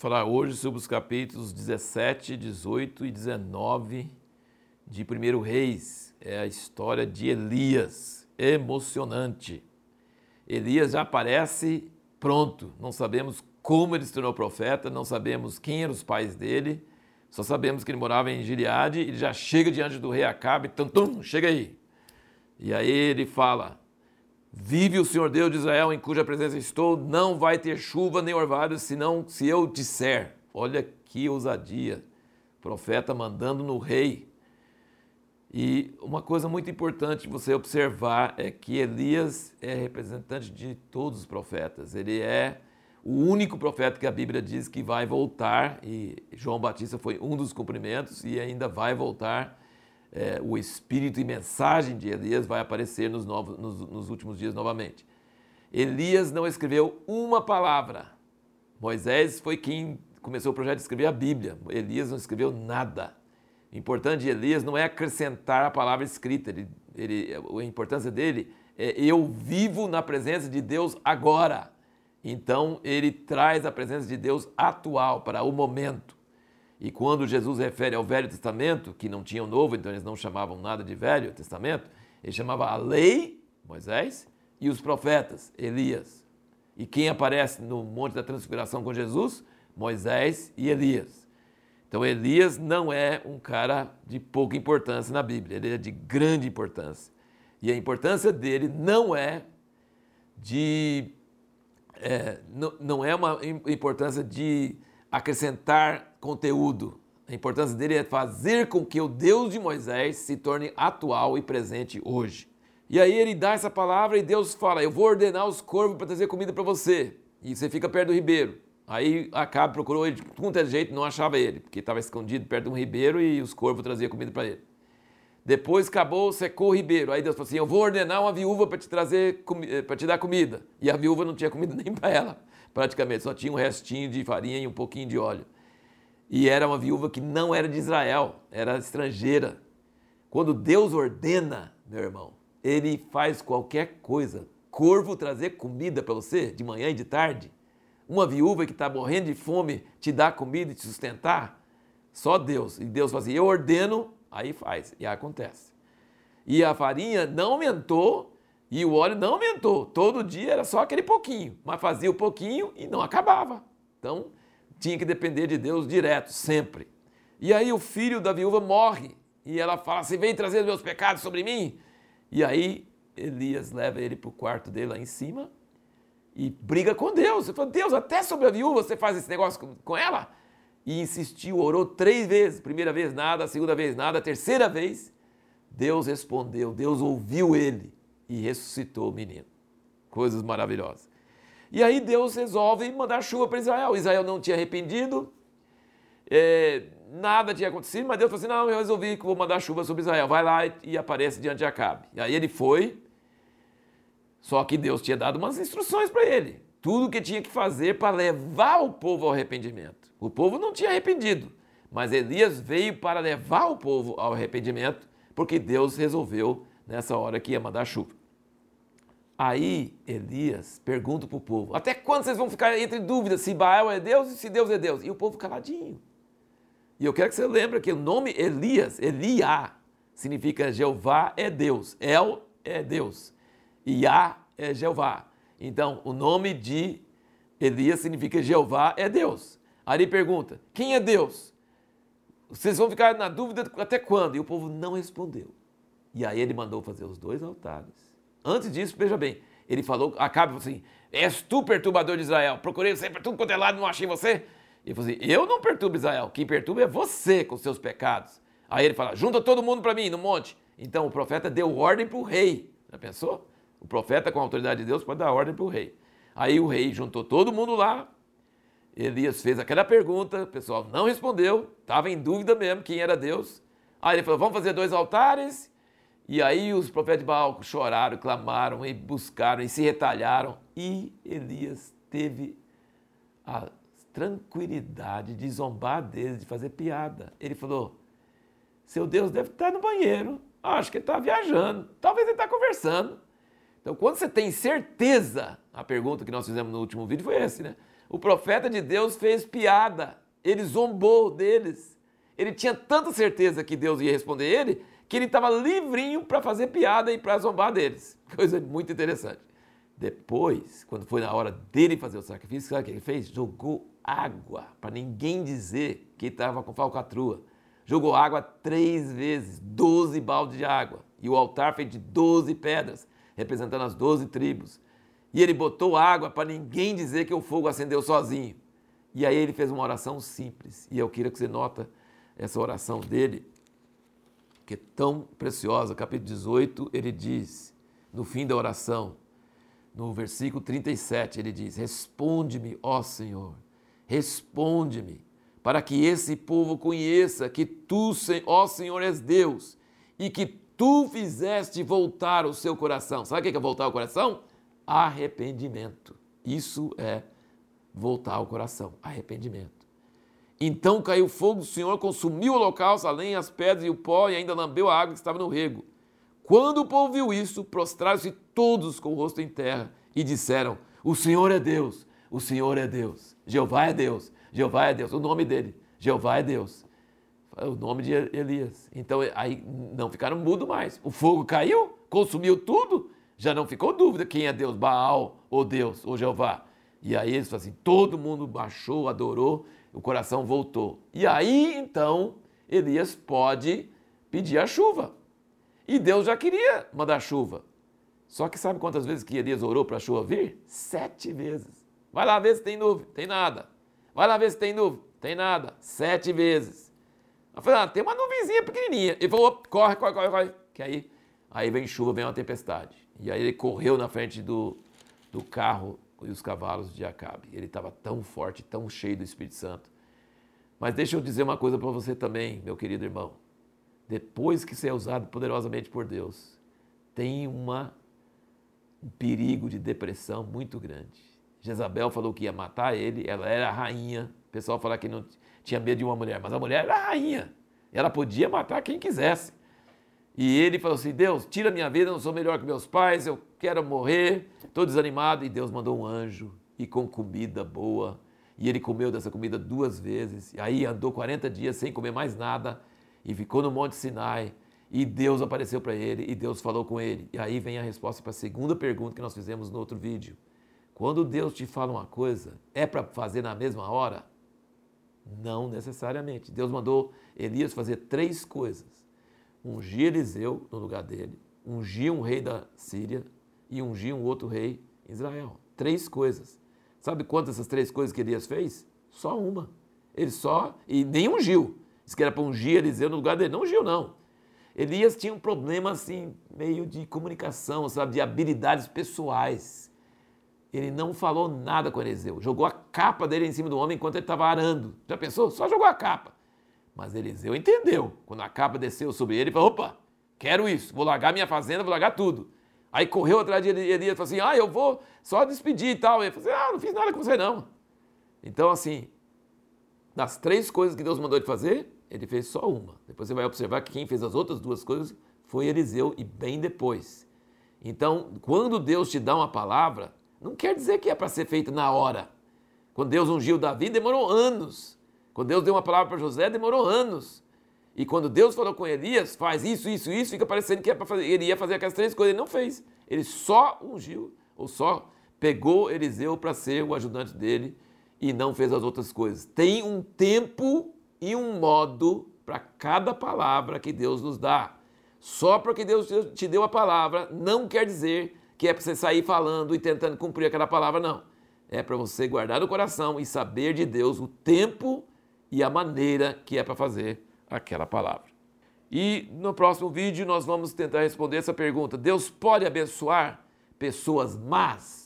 falar hoje sobre os capítulos 17, 18 e 19 de 1 Reis. É a história de Elias, emocionante. Elias já aparece pronto, não sabemos como ele se tornou profeta, não sabemos quem eram os pais dele, só sabemos que ele morava em Gileade, ele já chega diante do rei Acabe, tum, tum, chega aí. E aí ele fala, Vive o Senhor Deus de Israel, em cuja presença estou, não vai ter chuva nem orvalho, senão se eu disser. Olha que ousadia. Profeta mandando no rei. E uma coisa muito importante você observar é que Elias é representante de todos os profetas. Ele é o único profeta que a Bíblia diz que vai voltar, e João Batista foi um dos cumprimentos e ainda vai voltar é, o espírito e mensagem de Elias vai aparecer nos, novos, nos, nos últimos dias novamente. Elias não escreveu uma palavra. Moisés foi quem começou o projeto de escrever a Bíblia. Elias não escreveu nada. O importante de Elias não é acrescentar a palavra escrita. Ele, ele, a importância dele é eu vivo na presença de Deus agora. Então ele traz a presença de Deus atual para o momento. E quando Jesus refere ao Velho Testamento, que não tinha o Novo, então eles não chamavam nada de Velho Testamento, ele chamava a lei, Moisés, e os profetas, Elias. E quem aparece no Monte da Transfiguração com Jesus? Moisés e Elias. Então Elias não é um cara de pouca importância na Bíblia, ele é de grande importância. E a importância dele não é de. É, não, não é uma importância de acrescentar conteúdo. A importância dele é fazer com que o Deus de Moisés se torne atual e presente hoje. E aí ele dá essa palavra e Deus fala: Eu vou ordenar os corvos para trazer comida para você. E você fica perto do ribeiro. Aí Acabe procurou ele de qualquer jeito, não achava ele, porque estava escondido perto de um ribeiro e os corvos traziam comida para ele. Depois acabou, secou o ribeiro. Aí Deus falou assim: Eu vou ordenar uma viúva para te trazer eh, para te dar comida. E a viúva não tinha comida nem para ela, praticamente, só tinha um restinho de farinha e um pouquinho de óleo. E era uma viúva que não era de Israel, era estrangeira. Quando Deus ordena, meu irmão, ele faz qualquer coisa. Corvo trazer comida para você de manhã e de tarde. Uma viúva que está morrendo de fome te dá comida e te sustentar. Só Deus. E Deus fala assim: eu ordeno, aí faz. E acontece. E a farinha não aumentou e o óleo não aumentou. Todo dia era só aquele pouquinho. Mas fazia o pouquinho e não acabava. Então, tinha que depender de Deus direto, sempre. E aí o filho da viúva morre e ela fala assim: vem trazer meus pecados sobre mim. E aí Elias leva ele para o quarto dele lá em cima e briga com Deus. Ele fala: Deus, até sobre a viúva você faz esse negócio com ela? E insistiu, orou três vezes. Primeira vez nada, segunda vez nada, terceira vez Deus respondeu, Deus ouviu ele e ressuscitou o menino. Coisas maravilhosas. E aí Deus resolve mandar chuva para Israel. Israel não tinha arrependido, é, nada tinha acontecido, mas Deus falou assim: não, eu resolvi que vou mandar chuva sobre Israel. Vai lá e, e aparece diante de Acabe. E aí ele foi, só que Deus tinha dado umas instruções para ele. Tudo o que tinha que fazer para levar o povo ao arrependimento. O povo não tinha arrependido, mas Elias veio para levar o povo ao arrependimento, porque Deus resolveu nessa hora que ia mandar chuva. Aí Elias pergunta para o povo: até quando vocês vão ficar entre dúvidas se Baal é Deus e se Deus é Deus? E o povo caladinho. E eu quero que você lembre que o nome Elias, Eliá, significa Jeová é Deus. El é Deus. Iá é Jeová. Então, o nome de Elias significa Jeová é Deus. Ele pergunta: quem é Deus? Vocês vão ficar na dúvida até quando? E o povo não respondeu. E aí ele mandou fazer os dois altares Antes disso, veja bem, ele falou, acaba assim, és tu perturbador de Israel, procurei você para tudo quanto é lado, não achei você. Ele falou assim, eu não perturbo Israel, quem perturba é você com seus pecados. Aí ele fala, junta todo mundo para mim no monte. Então o profeta deu ordem para o rei. Já pensou? O profeta com a autoridade de Deus pode dar ordem para o rei. Aí o rei juntou todo mundo lá. Elias fez aquela pergunta, o pessoal não respondeu, estava em dúvida mesmo quem era Deus. Aí ele falou: vamos fazer dois altares e aí os profetas de Baal choraram, clamaram e buscaram e se retalharam. E Elias teve a tranquilidade de zombar deles, de fazer piada. Ele falou: Seu Deus deve estar no banheiro. Acho que ele está viajando. Talvez ele está conversando. Então, quando você tem certeza, a pergunta que nós fizemos no último vídeo foi esse, né? O profeta de Deus fez piada, ele zombou deles. Ele tinha tanta certeza que Deus ia responder ele, que ele estava livrinho para fazer piada e para zombar deles. Coisa muito interessante. Depois, quando foi na hora dele fazer o sacrifício, sabe o que ele fez? Jogou água, para ninguém dizer que estava com falcatrua. Jogou água três vezes, doze baldes de água. E o altar feito de doze pedras, representando as doze tribos. E ele botou água para ninguém dizer que o fogo acendeu sozinho. E aí ele fez uma oração simples. E eu queria que você nota essa oração dele, que é tão preciosa. Capítulo 18, ele diz, no fim da oração, no versículo 37, ele diz: Responde-me, ó Senhor, responde-me, para que esse povo conheça que tu, ó Senhor, és Deus e que tu fizeste voltar o seu coração. Sabe o que é voltar o coração? arrependimento. Isso é voltar ao coração, arrependimento. Então caiu fogo do Senhor, consumiu o holocausto, além as pedras e o pó, e ainda lambeu a água que estava no rego. Quando o povo viu isso, prostraram-se todos com o rosto em terra e disseram: O Senhor é Deus, o Senhor é Deus, Jeová é Deus, Jeová é Deus, o nome dele, Jeová é Deus. O nome de Elias. Então aí não ficaram mudo mais. O fogo caiu, consumiu tudo, já não ficou dúvida quem é Deus, Baal ou Deus ou Jeová. E aí eles falam assim, todo mundo baixou, adorou, o coração voltou. E aí então Elias pode pedir a chuva. E Deus já queria mandar chuva. Só que sabe quantas vezes que Elias orou para a chuva vir? Sete vezes. Vai lá ver se tem nuvem, tem nada. Vai lá ver se tem nuvem, tem nada. Sete vezes. Eu falei, ah, tem uma nuvenzinha pequenininha. Ele falou, corre, corre, corre, corre. Que aí, aí vem chuva, vem uma tempestade. E aí ele correu na frente do, do carro e os cavalos de Acabe. Ele estava tão forte, tão cheio do Espírito Santo. Mas deixa eu dizer uma coisa para você também, meu querido irmão. Depois que você é usado poderosamente por Deus, tem uma, um perigo de depressão muito grande. Jezabel falou que ia matar ele, ela era a rainha. O pessoal fala que não tinha medo de uma mulher, mas a mulher era a rainha. Ela podia matar quem quisesse. E ele falou assim: Deus, tira minha vida, eu não sou melhor que meus pais, eu quero morrer, estou desanimado. E Deus mandou um anjo e com comida boa. E ele comeu dessa comida duas vezes. E aí andou 40 dias sem comer mais nada e ficou no Monte Sinai. E Deus apareceu para ele e Deus falou com ele. E aí vem a resposta para a segunda pergunta que nós fizemos no outro vídeo. Quando Deus te fala uma coisa, é para fazer na mesma hora? Não necessariamente. Deus mandou Elias fazer três coisas ungir Eliseu no lugar dele, ungir um rei da Síria e ungir um outro rei Israel. Três coisas. Sabe quantas essas três coisas que Elias fez? Só uma. Ele só, e nem ungiu. Diz que era para ungir Eliseu no lugar dele. Não ungiu, não. Elias tinha um problema assim, meio de comunicação, sabe, de habilidades pessoais. Ele não falou nada com Eliseu. Jogou a capa dele em cima do homem enquanto ele estava arando. Já pensou? Só jogou a capa. Mas Eliseu entendeu. Quando a capa desceu sobre ele, ele falou: opa, quero isso, vou largar minha fazenda, vou largar tudo. Aí correu atrás de Elias e falou assim: ah, eu vou só despedir e tal. Ele falou assim: ah, não fiz nada com você não. Então, assim, das três coisas que Deus mandou ele fazer, ele fez só uma. Depois você vai observar que quem fez as outras duas coisas foi Eliseu e bem depois. Então, quando Deus te dá uma palavra, não quer dizer que é para ser feita na hora. Quando Deus ungiu Davi, demorou anos. Quando Deus deu uma palavra para José, demorou anos. E quando Deus falou com Elias, faz isso, isso, isso, fica parecendo que é fazer, ele ia fazer aquelas três coisas. Ele não fez. Ele só ungiu, ou só pegou Eliseu para ser o ajudante dele e não fez as outras coisas. Tem um tempo e um modo para cada palavra que Deus nos dá. Só porque Deus te deu a palavra não quer dizer que é para você sair falando e tentando cumprir aquela palavra, não. É para você guardar no coração e saber de Deus o tempo e a maneira que é para fazer aquela palavra. E no próximo vídeo nós vamos tentar responder essa pergunta: Deus pode abençoar pessoas más?